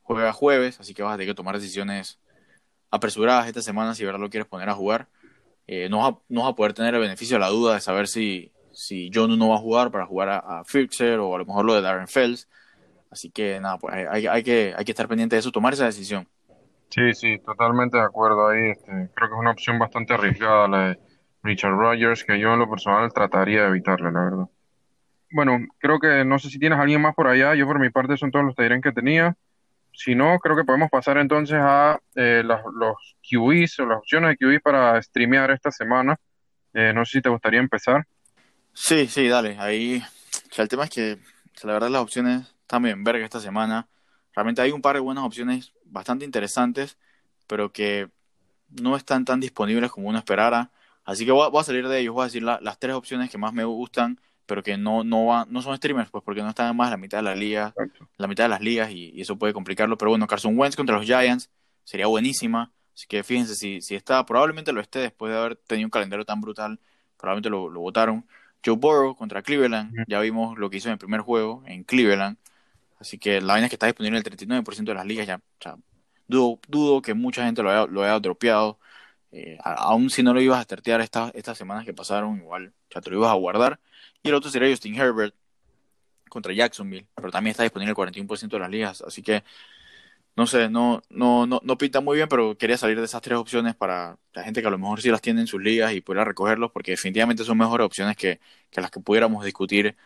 juega jueves, así que vas a tener que tomar decisiones apresuradas esta semana si verdad lo quieres poner a jugar. Eh, no, no vas a poder tener el beneficio de la duda de saber si, si John no va a jugar para jugar a, Fixer o a lo mejor lo de Darren Fells. Así que nada, pues hay, hay, que, hay que estar pendiente de eso, tomar esa decisión. Sí, sí, totalmente de acuerdo ahí. Este, creo que es una opción bastante arriesgada la de Richard Rogers, que yo en lo personal trataría de evitarle, la verdad. Bueno, creo que no sé si tienes alguien más por allá. Yo por mi parte son todos los que tenía. Si no, creo que podemos pasar entonces a eh, los QBs o las opciones de QBs para streamear esta semana. Eh, no sé si te gustaría empezar. Sí, sí, dale. Ahí, o sea, el tema es que, o sea, la verdad, las opciones están bien verga esta semana. Realmente hay un par de buenas opciones bastante interesantes, pero que no están tan disponibles como uno esperara. Así que voy a, voy a salir de ellos, voy a decir la- las tres opciones que más me gustan, pero que no, no, va- no son streamers, pues porque no están más la mitad de la liga, Exacto. la mitad de las ligas y, y eso puede complicarlo. Pero bueno, Carson Wentz contra los Giants sería buenísima. Así que fíjense si, si está, probablemente lo esté después de haber tenido un calendario tan brutal, probablemente lo, lo votaron. Joe Burrow contra Cleveland, ya vimos lo que hizo en el primer juego en Cleveland. Así que la vaina es que está disponible en el 39% de las ligas ya. O sea, dudo, dudo que mucha gente lo haya, lo haya dropeado. Eh, aún si no lo ibas a startear estas estas semanas que pasaron, igual ya te lo ibas a guardar. Y el otro sería Justin Herbert contra Jacksonville, pero también está disponible el 41% de las ligas. Así que no sé, no, no, no, no pinta muy bien, pero quería salir de esas tres opciones para la gente que a lo mejor sí las tiene en sus ligas y pudiera recogerlos, porque definitivamente son mejores opciones que, que las que pudiéramos discutir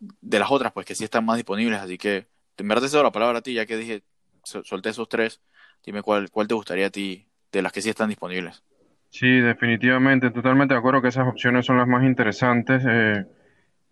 de las otras, pues que sí están más disponibles. Así que en verdad te cedo la palabra a ti, ya que dije, sol- solté esos tres. Dime cuál, cuál te gustaría a ti de las que sí están disponibles. Sí, definitivamente, totalmente de acuerdo que esas opciones son las más interesantes. Eh,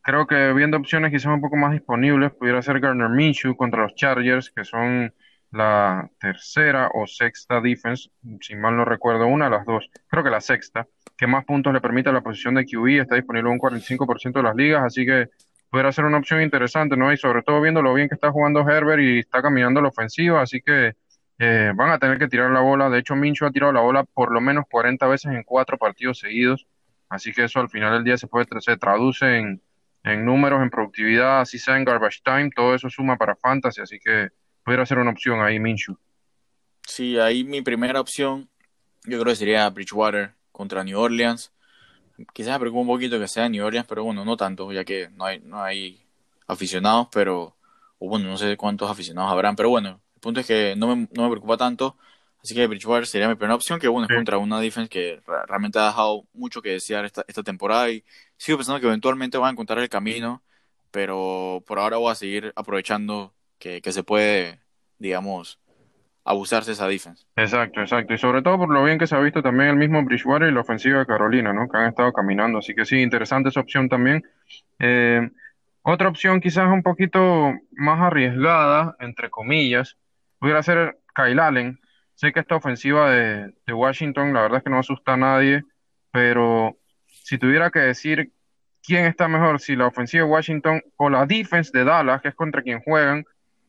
creo que viendo opciones quizás un poco más disponibles, pudiera ser Gardner Minshew contra los Chargers, que son la tercera o sexta defense, si mal no recuerdo, una de las dos, creo que la sexta, que más puntos le permite la posición de QB, está disponible un 45% de las ligas, así que pudiera ser una opción interesante, ¿no? Y sobre todo viendo lo bien que está jugando Herbert y está caminando la ofensiva, así que eh, van a tener que tirar la bola. De hecho, Minshew ha tirado la bola por lo menos 40 veces en cuatro partidos seguidos. Así que eso al final del día se puede se traduce en, en números, en productividad, así sea en garbage time, todo eso suma para fantasy, así que pudiera ser una opción ahí, Minshew. Sí, ahí mi primera opción, yo creo que sería Bridgewater contra New Orleans. Quizás me preocupa un poquito que sea New Orleans, pero bueno, no tanto, ya que no hay, no hay aficionados, pero, o bueno, no sé cuántos aficionados habrán, pero bueno, el punto es que no me, no me preocupa tanto, así que Bridgewater sería mi primera opción, que bueno, es contra una defense que realmente ha dejado mucho que desear esta, esta temporada y sigo pensando que eventualmente van a encontrar el camino, pero por ahora voy a seguir aprovechando que, se puede, digamos, abusarse esa defense. Exacto, exacto. Y sobre todo por lo bien que se ha visto también el mismo Bridgewater y la ofensiva de Carolina, ¿no? Que han estado caminando. Así que sí, interesante esa opción también. Eh, otra opción quizás un poquito más arriesgada, entre comillas, pudiera ser Kyle Allen. Sé que esta ofensiva de, de Washington, la verdad es que no asusta a nadie, pero si tuviera que decir quién está mejor, si la ofensiva de Washington o la defense de Dallas, que es contra quien juegan,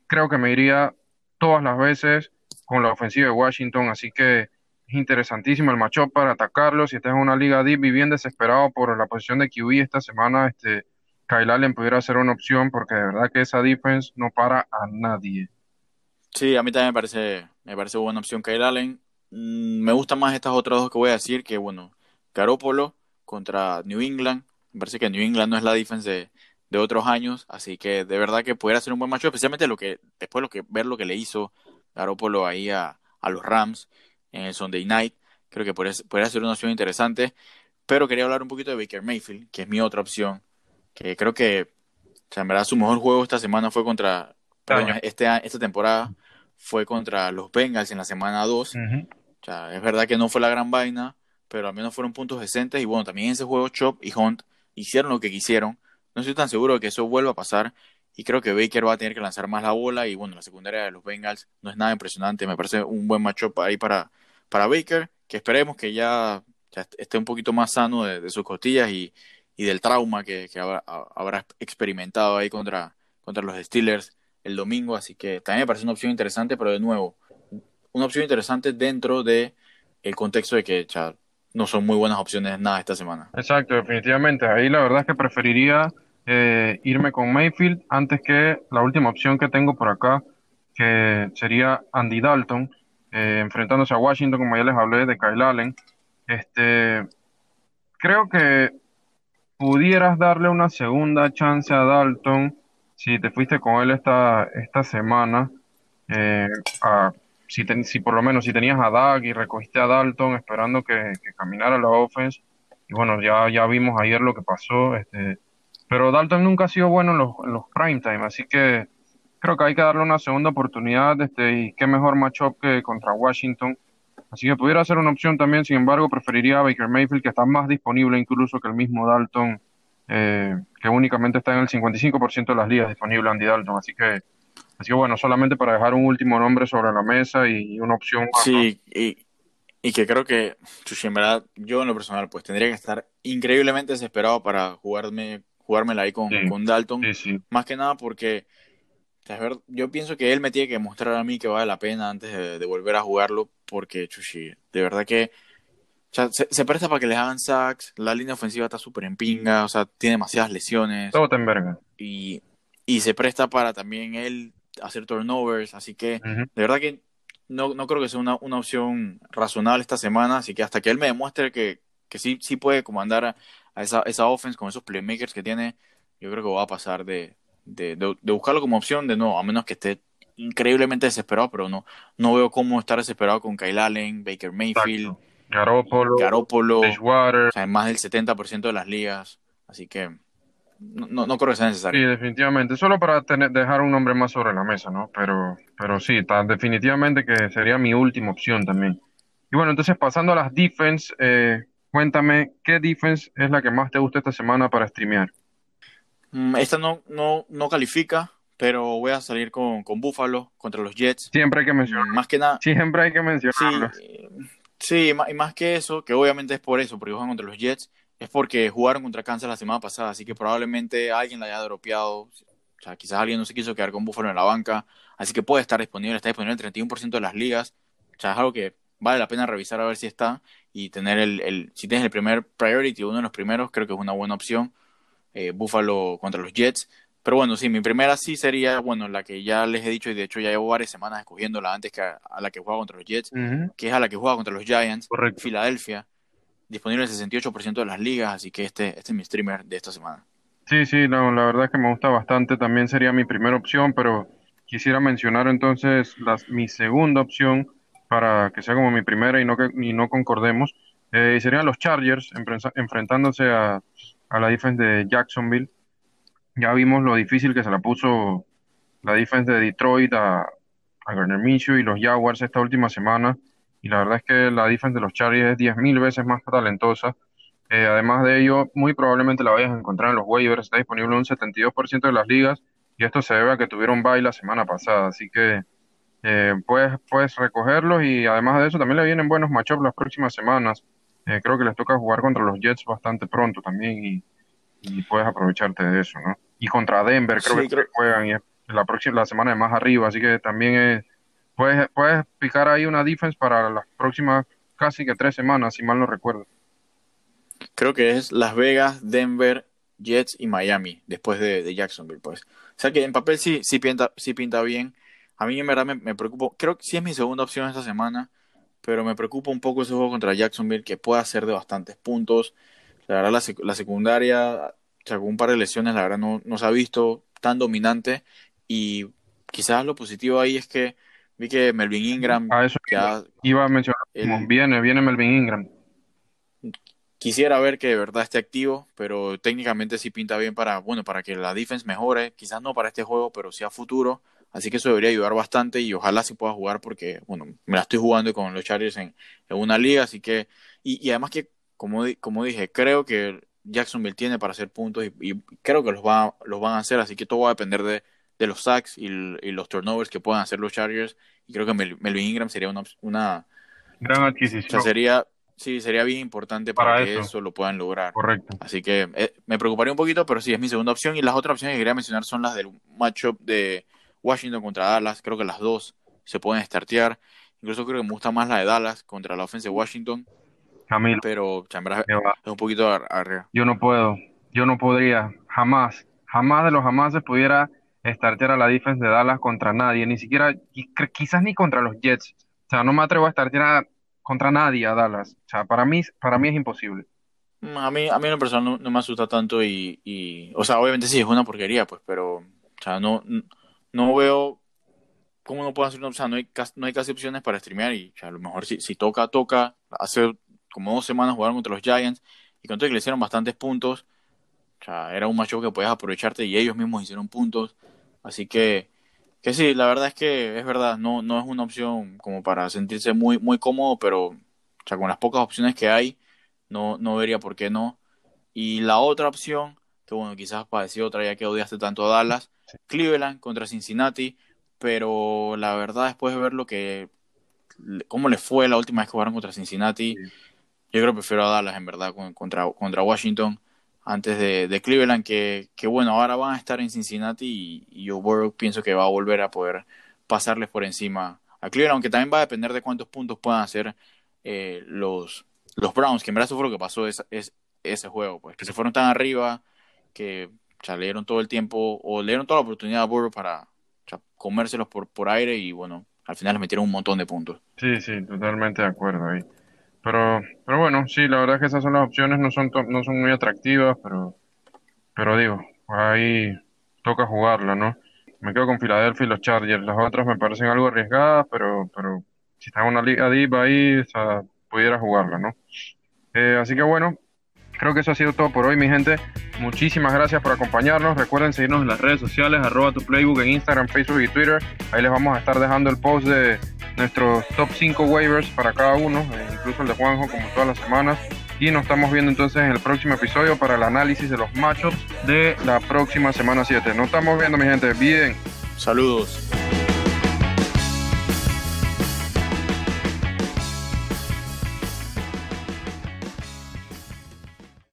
creo que me iría todas las veces con la ofensiva de Washington, así que es interesantísimo el matchup para atacarlo. Si estás en una liga deep y bien desesperado por la posición de QB esta semana, este Kyle Allen pudiera ser una opción porque de verdad que esa defense no para a nadie. Sí, a mí también me parece, me parece buena opción Kyle Allen. Mm, me gustan más estas otras dos que voy a decir, que bueno, Garoppolo contra New England. Me parece que New England no es la defense de, de otros años, así que de verdad que pudiera ser un buen macho, especialmente lo que, después lo que, ver lo que le hizo Garoppolo ahí a, a los Rams en el Sunday Night. Creo que podría, podría ser una opción interesante. Pero quería hablar un poquito de Baker Mayfield, que es mi otra opción. Que creo que, o sea, en verdad, su mejor juego esta semana fue contra, perdón, este, esta temporada fue contra los Bengals en la semana 2. Ujú. O sea, es verdad que no fue la gran vaina, pero al menos fueron puntos decentes. Y bueno, también ese juego Chop y Hunt hicieron lo que quisieron. No estoy tan seguro de que eso vuelva a pasar. Y creo que Baker va a tener que lanzar más la bola. Y bueno, la secundaria de los Bengals no es nada impresionante. Me parece un buen matchup ahí para, para Baker. Que esperemos que ya, ya est- esté un poquito más sano de, sus costillas y, y del trauma que, habrá experimentado ahí contra, contra los Steelers el domingo. Así que también me parece una opción interesante, pero de nuevo, una opción interesante dentro de el contexto de que ya no son muy buenas opciones nada esta semana. Exacto, definitivamente. Ahí la verdad es que preferiría eh, irme con Mayfield antes que la última opción que tengo por acá, que sería Andy Dalton, eh, enfrentándose a Washington, como ya les hablé, de Kyle Allen. Este, creo que pudieras darle una segunda chance a Dalton si te fuiste con él esta, esta semana. Eh, a- si, si por lo menos si tenías a Dak y recogiste a Dalton esperando que, que caminara la offense, y bueno, ya, ya vimos ayer lo que pasó, este, pero Dalton nunca ha sido bueno en los, en los prime time, así que creo que hay que darle una segunda oportunidad, este, y qué mejor matchup que contra Washington. Así que pudiera ser una opción también, sin embargo, preferiría a Baker Mayfield, que está más disponible incluso que el mismo Dalton, eh, que únicamente está en el 55% de las ligas disponible Andy Dalton. Así que, así que bueno, solamente para dejar un último nombre sobre la mesa y, una opción. Sí, y, y, que creo que, Chuchi, en verdad, yo en lo personal, pues tendría que estar increíblemente desesperado para jugarme, jugármela ahí con, con Dalton. Más que nada porque yo pienso que él me tiene que mostrar a mí que vale la pena antes de, volver a jugarlo, porque, chuchi, de verdad que se, presta para que les hagan sacks, la línea ofensiva está súper en pinga, o sea, tiene demasiadas lesiones. Todo en verga. Y, y se presta para también él hacer turnovers, así que de verdad que no, no creo que sea una, una, opción razonable esta semana, así que hasta que él me demuestre que, que sí, sí puede comandar a, esa, esa offense con esos playmakers que tiene, yo creo que va a pasar de, de, de, buscarlo como opción, de no, a menos que esté increíblemente desesperado, pero no, no veo cómo estar desesperado con Kyle Allen, Baker Mayfield, Garoppolo, Garoppolo o sea, más del 70% de las ligas, así que no, no, creo que sea necesario. Sí, definitivamente, solo para tener, dejar un nombre más sobre la mesa, ¿no? Pero, pero sí, definitivamente que sería mi última opción también. Y bueno, entonces pasando a las defense, eh, cuéntame, ¿qué defense es la que más te gusta esta semana para streamear? Mm, esta no, no, no califica, pero voy a salir con, con Buffalo contra los Jets. Siempre hay que mencionarlo. Más que nada. Siempre hay que mencionarlo. Sí, sí, y más que eso, que obviamente es por eso, porque juegan contra los Jets, es porque jugaron contra Kansas la semana pasada, así que probablemente alguien la haya dropeado. O sea, quizás alguien no se quiso quedar con Buffalo en la banca, así que puede estar disponible, está disponible en el 31% de las ligas. O sea, es algo que vale la pena revisar a ver si está y tener el, el si tienes el primer priority, uno de los primeros, creo que es una buena opción eh, Buffalo contra los Jets. Pero bueno, sí, mi primera sí sería, bueno, la que ya les he dicho y de hecho ya llevo varias semanas escogiéndola antes que a, la que juega contra los Jets, que es a la que juega contra los Giants, Correcto. Filadelfia, disponible el 68% de las ligas, así que este, este es mi streamer de esta semana. Sí, sí, no, la verdad es que me gusta bastante, también sería mi primera opción, pero quisiera mencionar entonces mi segunda opción para que sea como mi primera y no, que, y no concordemos, eh, serían los Chargers enfrentándose a a la defense de Jacksonville. Ya vimos lo difícil que se la puso la defense de Detroit a, a Garner Minshew y los Jaguars esta última semana. Y la verdad es que la defense de los Chargers es 10.000 veces más talentosa. Eh, además de ello, muy probablemente la vayas a encontrar en los waivers. Está disponible un 72% de las ligas. Y esto se debe a que tuvieron bye la semana pasada. Así que eh, puedes, puedes recogerlos. Y además de eso, también le vienen buenos matchups las próximas semanas. Eh, creo que les toca jugar contra los Jets bastante pronto también y, puedes aprovecharte de eso, ¿no? Y contra Denver creo que juegan y la próxima la semana de más arriba, así que también puedes, puedes picar ahí una defense para las próximas casi que tres semanas, si mal no recuerdo. Creo que es Las Vegas, Denver, Jets y Miami, después de, Jacksonville, pues. O sea que en papel sí, sí, pinta, sí pinta bien. A mí en verdad me, me preocupo, creo que sí es mi segunda opción esta semana pero me preocupa un poco ese juego contra Jacksonville, que puede ser de bastantes puntos. La verdad, la, la secundaria, sacó un par de lesiones, la verdad no, no se ha visto tan dominante. Y quizás lo positivo ahí es que vi que Melvin Ingram. A eso ya, iba a mencionar. viene, viene Melvin Ingram. Quisiera ver que de verdad esté activo, pero técnicamente sí pinta bien para, bueno, para que la defense mejore. Quizás no para este juego, pero sí a futuro. Así que eso debería ayudar bastante y ojalá sí pueda jugar porque, bueno, me la estoy jugando con los Chargers en, una liga, así que, y, además que, como, como dije, creo que Jacksonville tiene para hacer puntos y, creo que los, va, los van a hacer, así que todo va a depender de, los sacks y, los turnovers que puedan hacer los Chargers y creo que Melvin Ingram sería una, una gran adquisición. sería, sí, sería bien importante para, que eso. lo puedan lograr. Correcto. Así que eh, me preocuparía un poquito, pero sí, es mi segunda opción y las otras opciones que quería mencionar son las del matchup de Washington contra Dallas, creo que las dos se pueden startear. Incluso creo que me gusta más la de Dallas contra la ofensa de Washington. Camilo. Pero Chambers es un poquito arriba. Yo no puedo, yo no podría, jamás, jamás de los jamás se pudiera startear a la defensa de Dallas contra nadie, ni siquiera, quizás ni contra los Jets. O sea, no me atrevo a startear contra nadie a Dallas. O sea, para mí, para mí es imposible. Mm, a mí, a mí en persona no, me asusta tanto y, y, o sea, obviamente sí es una porquería, pues, pero, o sea, no, no veo ¿cómo no puedo hacer una opción? No hay, no hay casi opciones para streamear y a lo mejor si, si toca, toca. Hace como dos semanas jugaron contra los Giants y contra que le hicieron bastantes puntos. O sea, era un macho que podías aprovecharte y ellos mismos hicieron puntos. Así que, que sí, la verdad es que es verdad, no, no es una opción como para sentirse muy, muy cómodo, pero o sea, con las pocas opciones que hay, no, no vería por qué no. Y la otra opción, que bueno, quizás para decir otra ya que odiaste tanto a Dallas, Cleveland contra Cincinnati, pero la verdad después de ver lo que, cómo le fue la última vez que jugaron contra Cincinnati, yo creo que prefiero a Dallas en verdad contra, contra Washington antes de, Cleveland, que, que, bueno, ahora van a estar en Cincinnati y, yo pienso que va a volver a poder pasarles por encima a Cleveland, aunque también va a depender de cuántos puntos puedan hacer eh, los, los Browns, que en verdad eso fue lo que pasó es, ese juego, pues que se fueron tan arriba que o le dieron todo el tiempo o le dieron toda la oportunidad a Burrow para comérselos por, por aire y bueno, al final les metieron un montón de puntos. Sí, sí, totalmente de acuerdo ahí. Pero, pero bueno, sí, la verdad es que esas son las opciones, no son, no son muy atractivas, pero, pero digo, ahí toca jugarla, ¿no? Me quedo con Filadelfia y los Chargers. Las otras me parecen algo arriesgadas, pero, pero si está en una liga deep ahí, o sea, pudiera jugarla, ¿no? Eh, así que bueno, creo que eso ha sido todo por hoy, mi gente. Muchísimas gracias por acompañarnos. Recuerden seguirnos en las redes sociales, arroba tu playbook en Instagram, Facebook y Twitter. Ahí les vamos a estar dejando el post de nuestros top 5 waivers para cada uno, eh, incluso el de Juanjo como todas las semanas. Y nos estamos viendo entonces en el próximo episodio para el análisis de los matchups de la próxima semana 7. Nos estamos viendo mi gente, bien. Saludos.